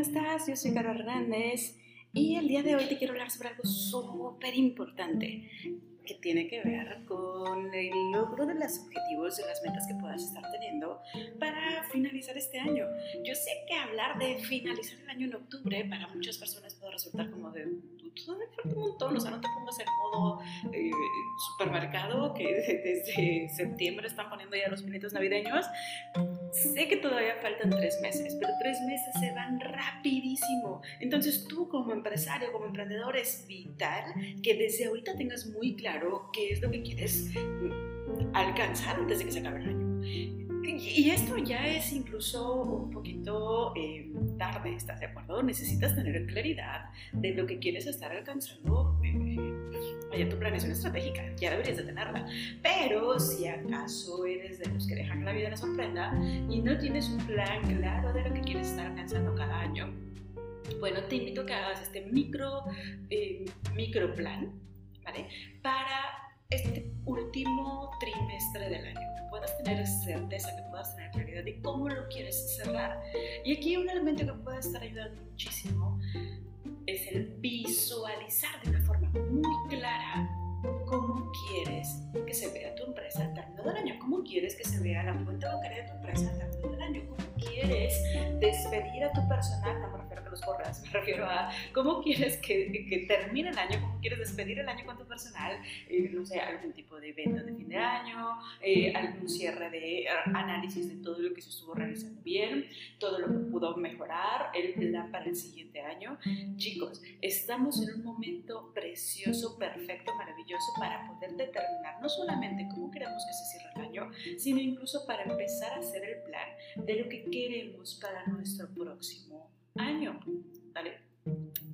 ¿cómo estás? Yo soy Caro Hernández y el día de hoy te quiero hablar sobre algo súper importante que tiene que ver con el logro de los objetivos y las metas que puedas estar teniendo para finalizar este año. Yo sé que hablar de finalizar el año en octubre para muchas personas puede resultar como de todavía falta un montón, o sea, no te pongas en modo eh, supermercado que desde septiembre están poniendo ya los pinitos navideños. Sé que todavía faltan tres meses, pero tres meses se van rapidísimo. Entonces tú como empresario, como emprendedor, es vital que desde ahorita tengas muy claro qué es lo que quieres alcanzar antes de que se acabe el año. Y esto ya es incluso un poquito eh, tarde, ¿estás de acuerdo? Necesitas tener claridad de lo que quieres estar alcanzando. Eh, tu planeación estratégica, ya deberías de tenerla. Pero si acaso eres de los que dejan la vida les sorprenda y no tienes un plan claro de lo que quieres estar alcanzando cada año, bueno, te invito a que hagas este micro, eh, micro plan, ¿vale? Para este último trimestre del año, que puedas tener certeza, que puedas tener claridad de cómo lo quieres cerrar. Y aquí un elemento que puede estar ayudando muchísimo es el visualizar de una forma muy clara cómo quieres que se vea tu empresa al término del año, cómo quieres que se vea la cuenta bancaria de tu empresa al término del año, cómo quieres despedir a tu personal, no me refiero a los corras, me refiero a cómo quieres que, que, termine el año, quieres despedir el año con tu personal, eh, no sé, algún tipo de evento de fin de año, eh, algún cierre de análisis de todo lo que se estuvo realizando bien, todo lo que pudo mejorar, el plan para el siguiente año. Chicos, estamos en un momento precioso, perfecto, maravilloso para poder determinar no solamente cómo queremos que se cierre el año, sino incluso para empezar a hacer el plan de lo que queremos para nuestro próximo año. ¿vale?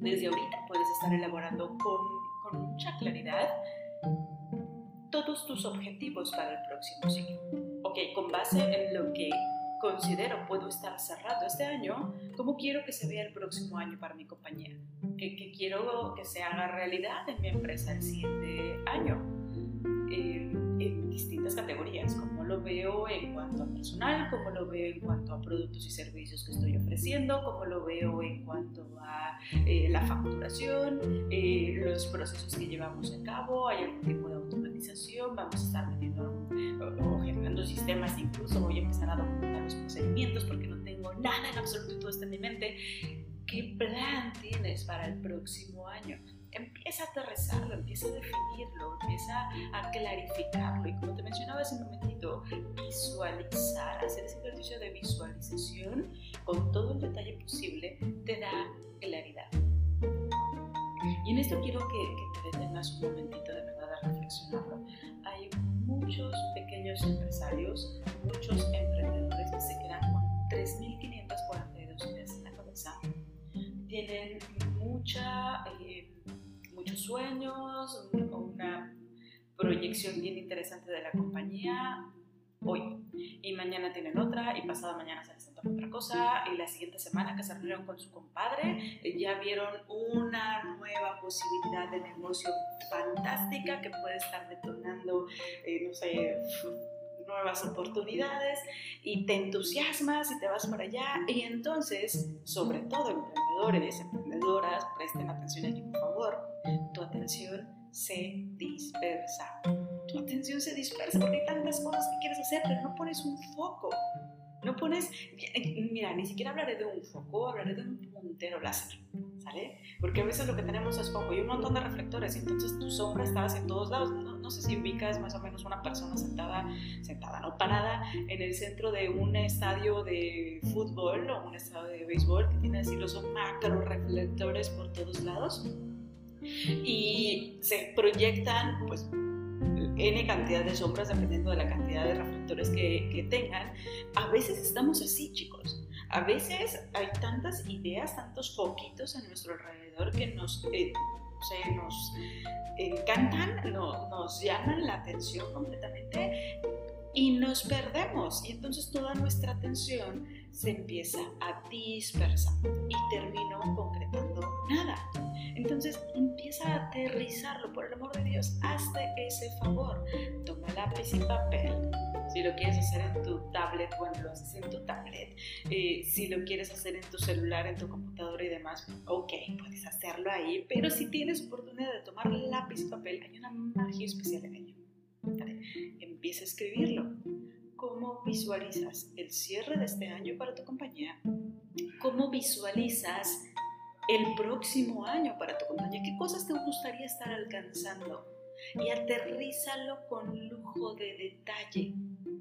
Desde ahorita puedes estar elaborando con, con mucha claridad todos tus objetivos para el próximo ciclo. Ok, con base en lo que considero puedo estar cerrando este año, ¿cómo quiero que se vea el próximo año para mi compañía? ¿Qué, qué quiero que se haga realidad en mi empresa el siguiente año? Eh, distintas categorías, como lo veo en cuanto a personal, como lo veo en cuanto a productos y servicios que estoy ofreciendo, como lo veo en cuanto a eh, la facturación, eh, los procesos que llevamos a cabo, hay algún tipo de automatización, vamos a estar metiendo o, generando sistemas, incluso voy a empezar a documentar los procedimientos porque no tengo nada en absoluto todo está en mi mente. ¿Qué plan tienes para el próximo año? Empieza a aterrizarlo, empieza a definirlo, empieza a clarificarlo. Y como te mencionaba hace un momentito, visualizar, hacer ese ejercicio de visualización con todo el detalle posible, te da claridad. Y en esto quiero que, que te detengas un momentito de verdad a reflexionarlo. Hay muchos pequeños empresarios, muchos emprendedores que se quedan con 3.542 ideas en la cabeza. Tienen mucha... Sueños, una proyección bien interesante de la compañía hoy. Y mañana tienen otra, y pasada mañana se les antoja otra cosa, y la siguiente semana que se reunieron con su compadre, eh, ya vieron una nueva posibilidad de negocio fantástica que puede estar detonando, eh, no sé, nuevas oportunidades y te entusiasmas y te vas para allá. Y entonces, sobre todo emprendedores, emprendedoras, presten atención aquí, por favor tu atención se dispersa. Tu atención se dispersa porque hay tantas cosas que quieres hacer, pero no pones un foco. No pones, mira, ni siquiera hablaré de un foco, hablaré de un puntero láser, ¿sale? Porque a veces lo que tenemos es foco y un montón de reflectores, y entonces tu sombra está en todos lados. No, sé si ubicas más o menos una persona sentada, sentada, no parada, en el centro de un estadio de fútbol o un estadio de béisbol que tiene así los macro reflectores por todos lados y se proyectan pues n cantidad de sombras dependiendo de la cantidad de reflectores que, que tengan. A veces estamos así, chicos. A veces hay tantas ideas, tantos foquitos a nuestro alrededor que nos, eh, nos encantan, nos llaman la atención completamente y nos perdemos. Y entonces toda nuestra atención se empieza a dispersar y termino concretando nada. Entonces empieza a aterrizarlo, por el amor de Dios, hazte ese favor. Toma lápiz y papel, Si lo quieres hacer en tu tablet, bueno, lo haces en tu tablet. Eh, si lo quieres hacer en tu celular, en tu computadora y demás, ok, puedes hacerlo ahí. Pero si tienes oportunidad de tomar lápiz y papel, hay una magia especial en ello. Empieza a escribirlo. ¿Cómo visualizas el cierre de este año para tu compañía? ¿Cómo visualizas el próximo año para tu compañía? ¿Qué cosas te gustaría estar alcanzando? Y aterrízalo con lujo de detalle.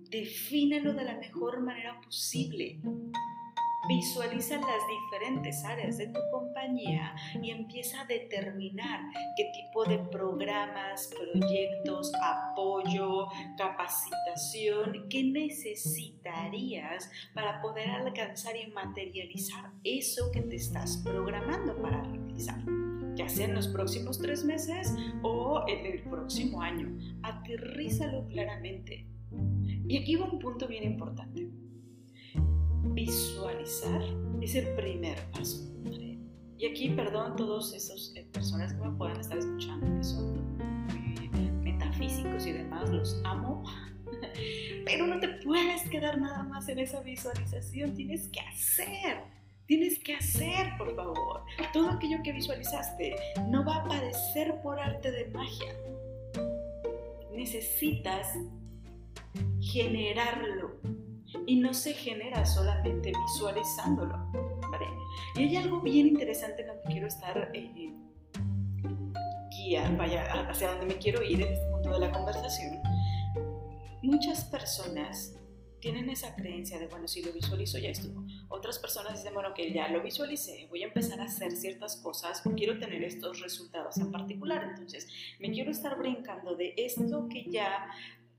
Defínelo de la mejor manera posible. Visualiza las diferentes áreas de tu compañía y empieza a determinar qué tipo de programas, proyectos, apoyo, capacitación, qué necesitarías para poder alcanzar y materializar eso que te estás programando para realizar ya sea en los próximos tres meses o en el próximo año. Aterrízalo claramente. Y aquí va un punto bien importante visualizar es el primer paso. Y aquí, perdón, todos esos eh, personas que me puedan estar escuchando, que son metafísicos y demás, los amo. Pero no te puedes quedar nada más en esa visualización, tienes que hacer. Tienes que hacer, por favor. Todo aquello que visualizaste no va a aparecer por arte de magia. Necesitas generarlo y no se genera solamente visualizándolo. Y hay algo bien interesante en lo que quiero estar eh, vaya, hacia donde me quiero ir en este punto de la conversación. Muchas personas tienen esa creencia de, bueno, si lo visualizo ya estuvo. Otras personas dicen, bueno, que ya lo visualicé, voy a empezar a hacer ciertas cosas, quiero tener estos resultados en particular. Entonces, me quiero estar brincando de esto que ya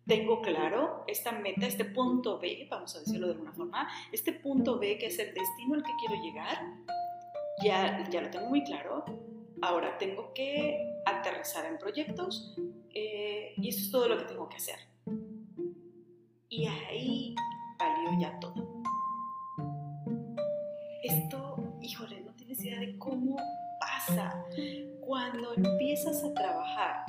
tengo claro esta meta, este punto B, vamos a decirlo de alguna forma, este punto B que es el destino al que quiero llegar, ya, ya lo tengo muy claro. Ahora tengo que aterrizar en proyectos eh, y eso es todo lo que tengo que hacer. Y ahí valió ya todo. Esto, híjole, no tienes idea de cómo pasa cuando empiezas a trabajar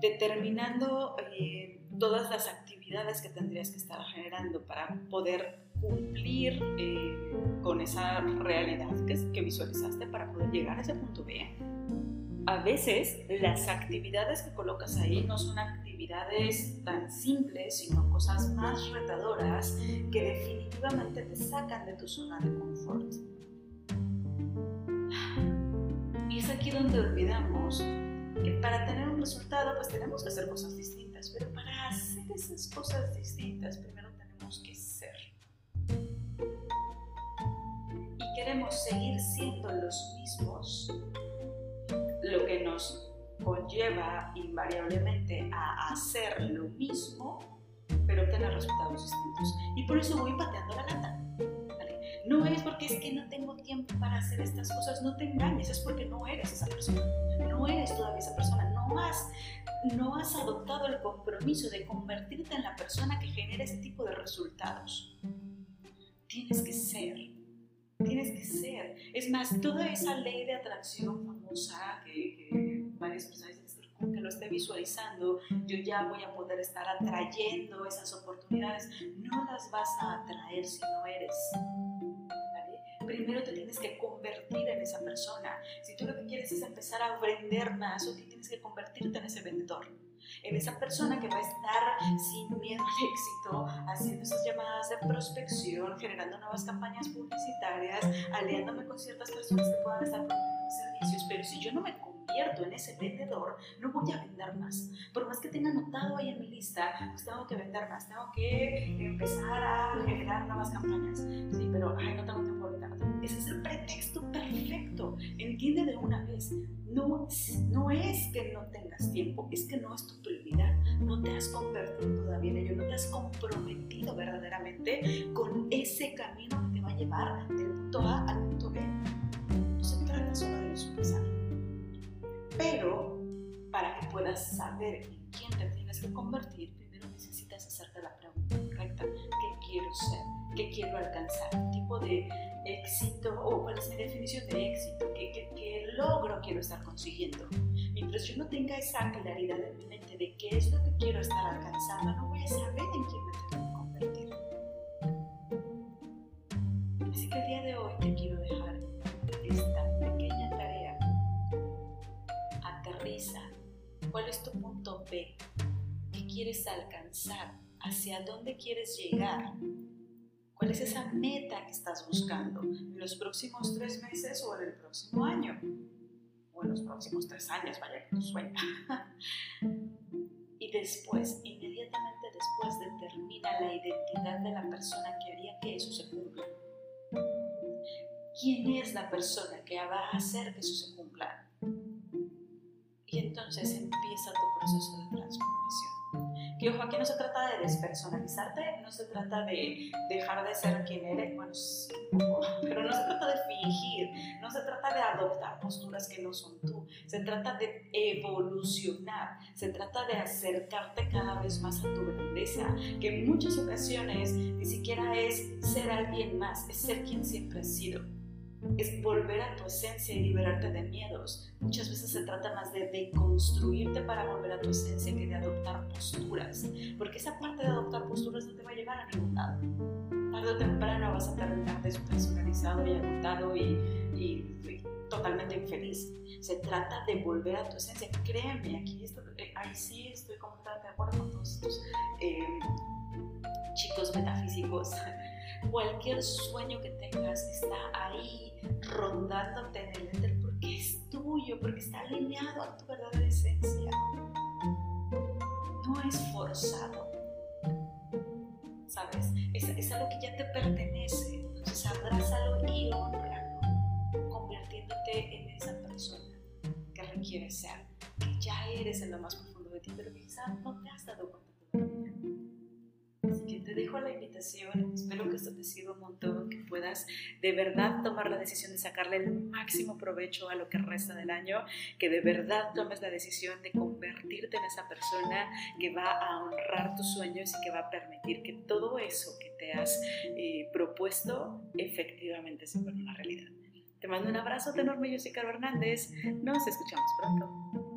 determinando eh, todas las actividades que tendrías que estar generando para poder cumplir eh, con esa realidad que, que visualizaste para poder llegar a ese punto B. A veces las actividades que colocas ahí no son actividades tan simples, sino cosas más retadoras que definitivamente te sacan de tu zona de confort. Y es aquí donde olvidamos que para tener un resultado pues tenemos que hacer cosas distintas, pero para hacer esas cosas distintas primero tenemos que ser. Y queremos seguir siendo los mismos, lo que nos conlleva invariablemente a hacer lo mismo, pero obtener resultados distintos. Y por eso voy pateando la lata. No es porque es que no tengo tiempo para hacer estas cosas, no te engañes, es porque no eres esa persona no eres todavía esa persona, no has, no has adoptado el compromiso de convertirte en la persona que genera ese tipo de resultados. Tienes que ser, tienes que ser. Es más, toda esa ley de atracción famosa que, varias personas que lo esté visualizando, yo ya voy a poder estar atrayendo esas oportunidades. No las vas a atraer si no eres primero te tienes que convertir en esa persona. Si tú lo que quieres es empezar a vender más, o tienes que convertirte en ese vendedor. En esa persona que va a estar sin miedo al éxito, haciendo esas llamadas de prospección, generando nuevas campañas publicitarias, aliándome con ciertas personas que puedan estar proveyendo servicios. Pero si yo no me convierto en ese vendedor, no voy a vender más. Por más que tenga anotado ahí en mi lista, pues tengo que vender más, tengo que empezar a generar nuevas campañas. Sí, pero ay, no tengo tiempo ahorita. Ese es el pretexto perfecto. Entiende de una vez. No, no es que no tengas tiempo, es que no es tu prioridad. No te has convertido todavía en ello, no te has comprometido verdaderamente con ese camino que te va a llevar del punto A al punto B. No se trata solo de visualizar. Pero para que puedas saber en quién te tienes que convertir, primero necesitas hacerte la pregunta correcta. ¿Qué quiero ser? ¿Qué quiero alcanzar? ¿Qué tipo de éxito o cuál es mi definición de éxito? ¿Qué, qué, qué logro quiero estar consiguiendo? Mientras yo no tenga esa claridad en mi mente de qué es lo que quiero estar alcanzando, no voy a saber en quién me tengo Aterriza. ¿Cuál es tu punto B? ¿Qué quieres alcanzar? ¿Hacia dónde quieres llegar? ¿Cuál es esa meta que estás buscando en los próximos tres meses o en el próximo año? O en los próximos tres años, vaya que tu sueño. y después, inmediatamente después, determina la identidad de la persona que haría que eso se cumpla. ¿Quién es la persona que va a hacer que eso se cumpla? Entonces empieza tu proceso de transformación. Que ojo, aquí no se trata de despersonalizarte, no se trata de dejar de ser quien eres, bueno, pero no se trata de fingir, no se trata de adoptar posturas que no son tú, se trata de evolucionar, se trata de acercarte cada vez más a tu grandeza, que en muchas ocasiones ni siquiera es ser alguien más, es ser quien siempre has sido es volver a tu esencia y liberarte de miedos. Muchas veces se trata más de deconstruirte para volver a tu esencia que de adoptar posturas, porque esa parte de adoptar posturas no te va a llevar a ningún lado. Tarde o temprano vas a terminar despersonalizado y agotado y, totalmente infeliz. Se trata de volver a tu esencia. Créeme, aquí esto, eh, ahí sí estoy completamente de acuerdo con todos estos eh, chicos metafísicos cualquier sueño que tengas está ahí rondándote en el éter porque es tuyo, porque está alineado a tu verdadera esencia. No es forzado. ¿Sabes? Es, algo que ya te pertenece. Entonces abrázalo y honralo, convirtiéndote en esa persona que requiere ser, que ya eres en lo más profundo de ti, pero quizás no te has dado cuenta dejo la invitación, espero que esto te sirva un montón, que puedas de verdad tomar la decisión de sacarle el máximo provecho a lo que resta del año, que de verdad tomes la decisión de convertirte en esa persona que va a honrar tus sueños y que va a permitir que todo eso que te has eh, propuesto efectivamente se vuelva una realidad. Te mando un abrazo enorme, yo soy Caro Hernández, nos escuchamos pronto.